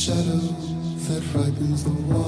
shadow that ripens the wine.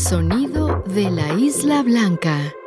Sonido de la Isla Blanca.